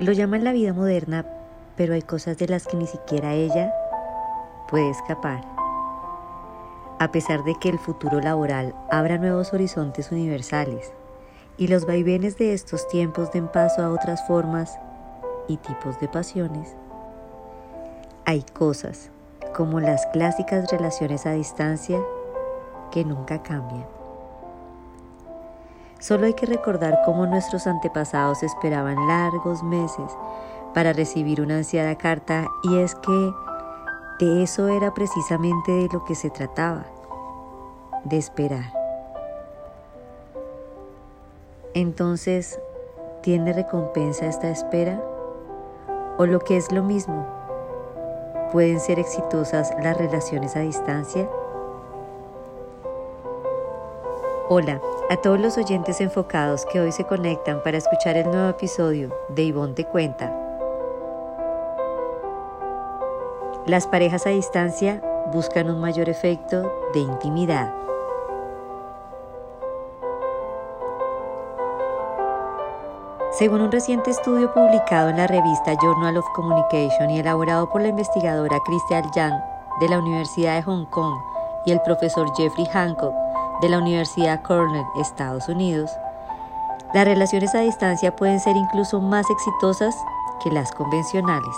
Lo llaman la vida moderna, pero hay cosas de las que ni siquiera ella puede escapar. A pesar de que el futuro laboral abra nuevos horizontes universales y los vaivenes de estos tiempos den paso a otras formas y tipos de pasiones, hay cosas, como las clásicas relaciones a distancia, que nunca cambian. Solo hay que recordar cómo nuestros antepasados esperaban largos meses para recibir una ansiada carta y es que de eso era precisamente de lo que se trataba, de esperar. Entonces, ¿tiene recompensa esta espera? ¿O lo que es lo mismo? ¿Pueden ser exitosas las relaciones a distancia? Hola a todos los oyentes enfocados que hoy se conectan para escuchar el nuevo episodio de Ivonne Te Cuenta. Las parejas a distancia buscan un mayor efecto de intimidad. Según un reciente estudio publicado en la revista Journal of Communication y elaborado por la investigadora Christian Yang de la Universidad de Hong Kong y el profesor Jeffrey Hancock de la Universidad Cornell, Estados Unidos, las relaciones a distancia pueden ser incluso más exitosas que las convencionales.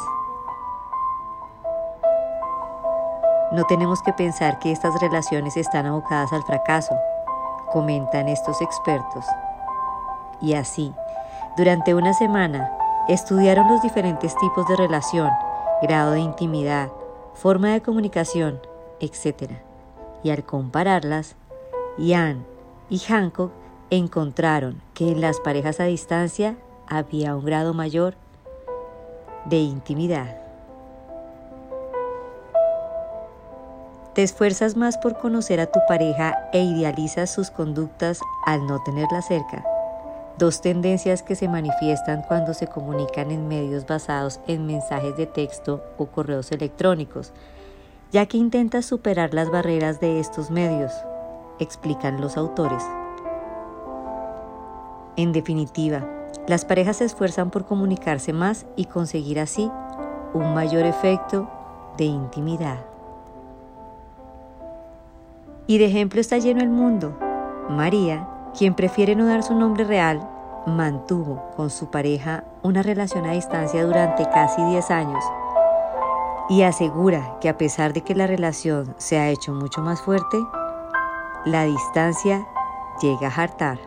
No tenemos que pensar que estas relaciones están abocadas al fracaso, comentan estos expertos. Y así, durante una semana, estudiaron los diferentes tipos de relación, grado de intimidad, forma de comunicación, etc. Y al compararlas, Ian y Hancock encontraron que en las parejas a distancia había un grado mayor de intimidad. Te esfuerzas más por conocer a tu pareja e idealizas sus conductas al no tenerla cerca. Dos tendencias que se manifiestan cuando se comunican en medios basados en mensajes de texto o correos electrónicos, ya que intentas superar las barreras de estos medios explican los autores. En definitiva, las parejas se esfuerzan por comunicarse más y conseguir así un mayor efecto de intimidad. Y de ejemplo está lleno el mundo. María, quien prefiere no dar su nombre real, mantuvo con su pareja una relación a distancia durante casi 10 años y asegura que a pesar de que la relación se ha hecho mucho más fuerte, la distancia llega a hartar.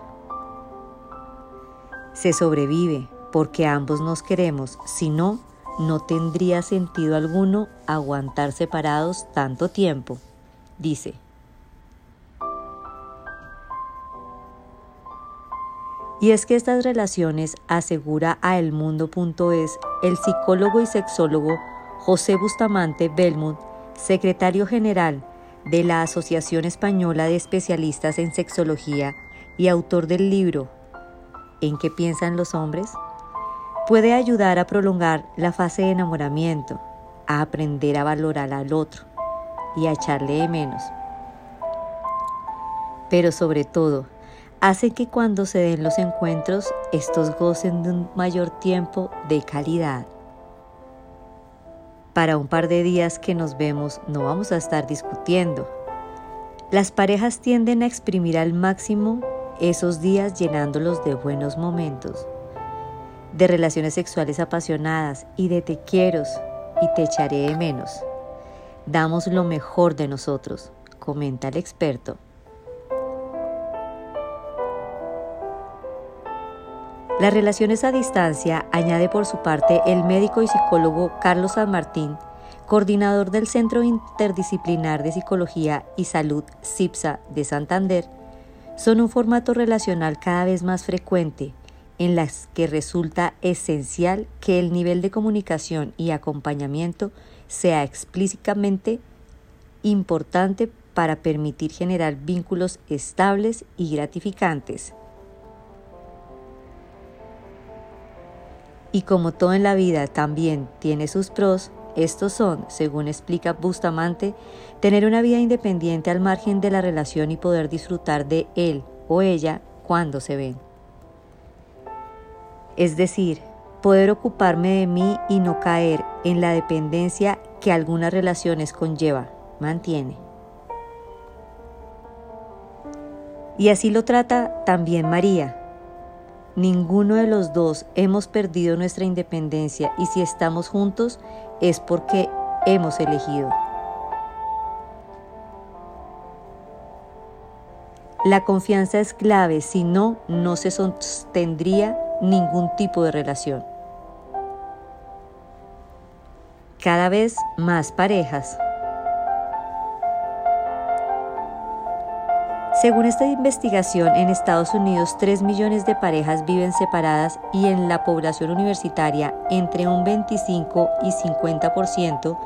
Se sobrevive porque ambos nos queremos, si no, no tendría sentido alguno aguantar separados tanto tiempo, dice. Y es que estas relaciones, asegura a elmundo.es el psicólogo y sexólogo José Bustamante Belmont, secretario general de la Asociación Española de Especialistas en Sexología y autor del libro ¿En qué piensan los hombres? puede ayudar a prolongar la fase de enamoramiento, a aprender a valorar al otro y a echarle de menos. Pero sobre todo, hace que cuando se den los encuentros, estos gocen de un mayor tiempo de calidad. Para un par de días que nos vemos no vamos a estar discutiendo. Las parejas tienden a exprimir al máximo esos días llenándolos de buenos momentos, de relaciones sexuales apasionadas y de te quiero y te echaré de menos. Damos lo mejor de nosotros, comenta el experto. Las relaciones a distancia, añade por su parte el médico y psicólogo Carlos San Martín, coordinador del Centro Interdisciplinar de Psicología y Salud CIPSA de Santander, son un formato relacional cada vez más frecuente en las que resulta esencial que el nivel de comunicación y acompañamiento sea explícitamente importante para permitir generar vínculos estables y gratificantes. Y como todo en la vida también tiene sus pros, estos son, según explica Bustamante, tener una vida independiente al margen de la relación y poder disfrutar de él o ella cuando se ven. Es decir, poder ocuparme de mí y no caer en la dependencia que algunas relaciones conlleva, mantiene. Y así lo trata también María. Ninguno de los dos hemos perdido nuestra independencia y si estamos juntos es porque hemos elegido. La confianza es clave, si no, no se sostendría ningún tipo de relación. Cada vez más parejas. Según esta investigación, en Estados Unidos 3 millones de parejas viven separadas y en la población universitaria entre un 25 y 50%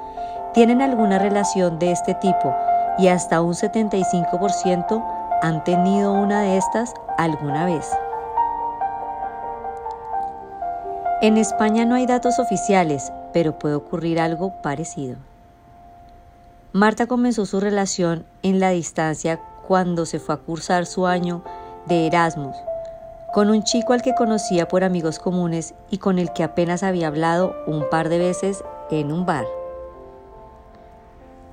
tienen alguna relación de este tipo y hasta un 75% ¿Han tenido una de estas alguna vez? En España no hay datos oficiales, pero puede ocurrir algo parecido. Marta comenzó su relación en la distancia cuando se fue a cursar su año de Erasmus, con un chico al que conocía por amigos comunes y con el que apenas había hablado un par de veces en un bar.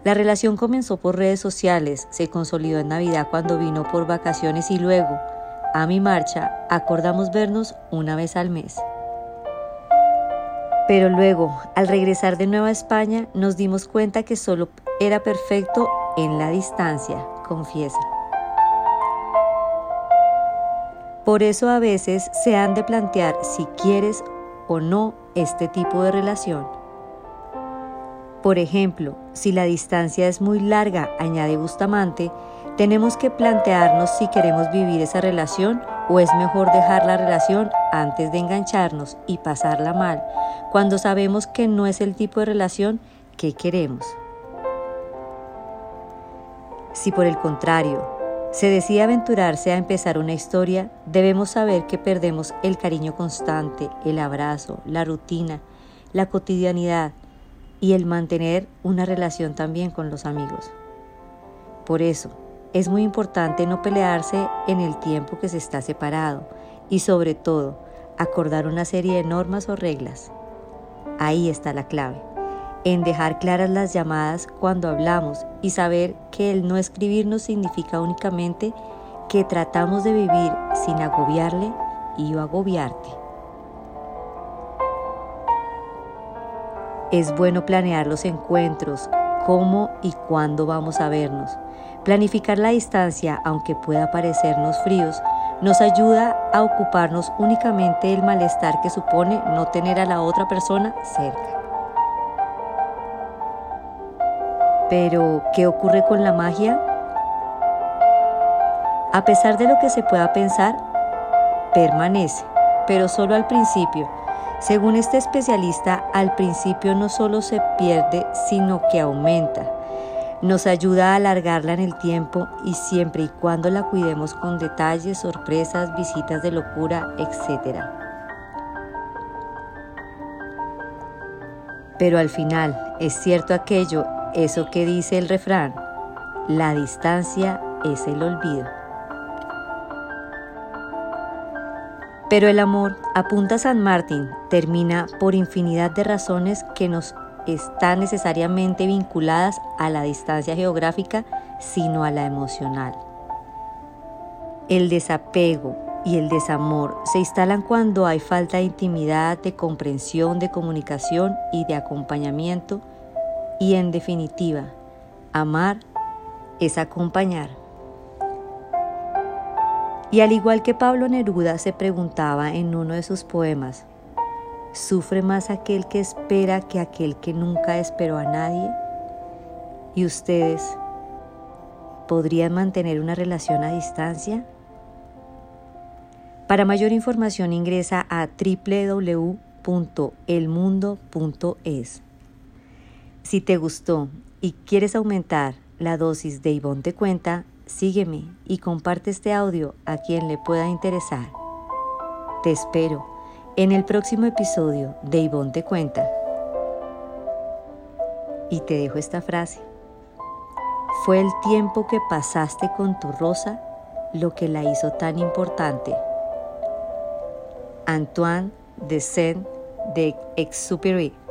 La relación comenzó por redes sociales, se consolidó en Navidad cuando vino por vacaciones y luego, a mi marcha, acordamos vernos una vez al mes. Pero luego, al regresar de Nueva España, nos dimos cuenta que solo era perfecto en la distancia, confiesa. Por eso a veces se han de plantear si quieres o no este tipo de relación. Por ejemplo, si la distancia es muy larga, añade Bustamante, tenemos que plantearnos si queremos vivir esa relación o es mejor dejar la relación antes de engancharnos y pasarla mal, cuando sabemos que no es el tipo de relación que queremos. Si por el contrario se decide aventurarse a empezar una historia, debemos saber que perdemos el cariño constante, el abrazo, la rutina, la cotidianidad, y el mantener una relación también con los amigos. Por eso, es muy importante no pelearse en el tiempo que se está separado y sobre todo acordar una serie de normas o reglas. Ahí está la clave, en dejar claras las llamadas cuando hablamos y saber que el no escribirnos significa únicamente que tratamos de vivir sin agobiarle y o agobiarte. Es bueno planear los encuentros, cómo y cuándo vamos a vernos. Planificar la distancia, aunque pueda parecernos fríos, nos ayuda a ocuparnos únicamente del malestar que supone no tener a la otra persona cerca. Pero, ¿qué ocurre con la magia? A pesar de lo que se pueda pensar, permanece, pero solo al principio según este especialista, al principio no solo se pierde, sino que aumenta. Nos ayuda a alargarla en el tiempo y siempre y cuando la cuidemos con detalles, sorpresas, visitas de locura, etc. Pero al final, es cierto aquello, eso que dice el refrán, la distancia es el olvido. Pero el amor, apunta San Martín, termina por infinidad de razones que nos están necesariamente vinculadas a la distancia geográfica, sino a la emocional. El desapego y el desamor se instalan cuando hay falta de intimidad, de comprensión, de comunicación y de acompañamiento. Y en definitiva, amar es acompañar. Y al igual que Pablo Neruda se preguntaba en uno de sus poemas, ¿sufre más aquel que espera que aquel que nunca esperó a nadie? ¿Y ustedes podrían mantener una relación a distancia? Para mayor información ingresa a www.elmundo.es. Si te gustó y quieres aumentar la dosis de Ivonne Te Cuenta, sígueme y comparte este audio a quien le pueda interesar. Te espero en el próximo episodio de Ivonne Te Cuenta. Y te dejo esta frase. Fue el tiempo que pasaste con tu rosa lo que la hizo tan importante. Antoine de Saint de Exupéry.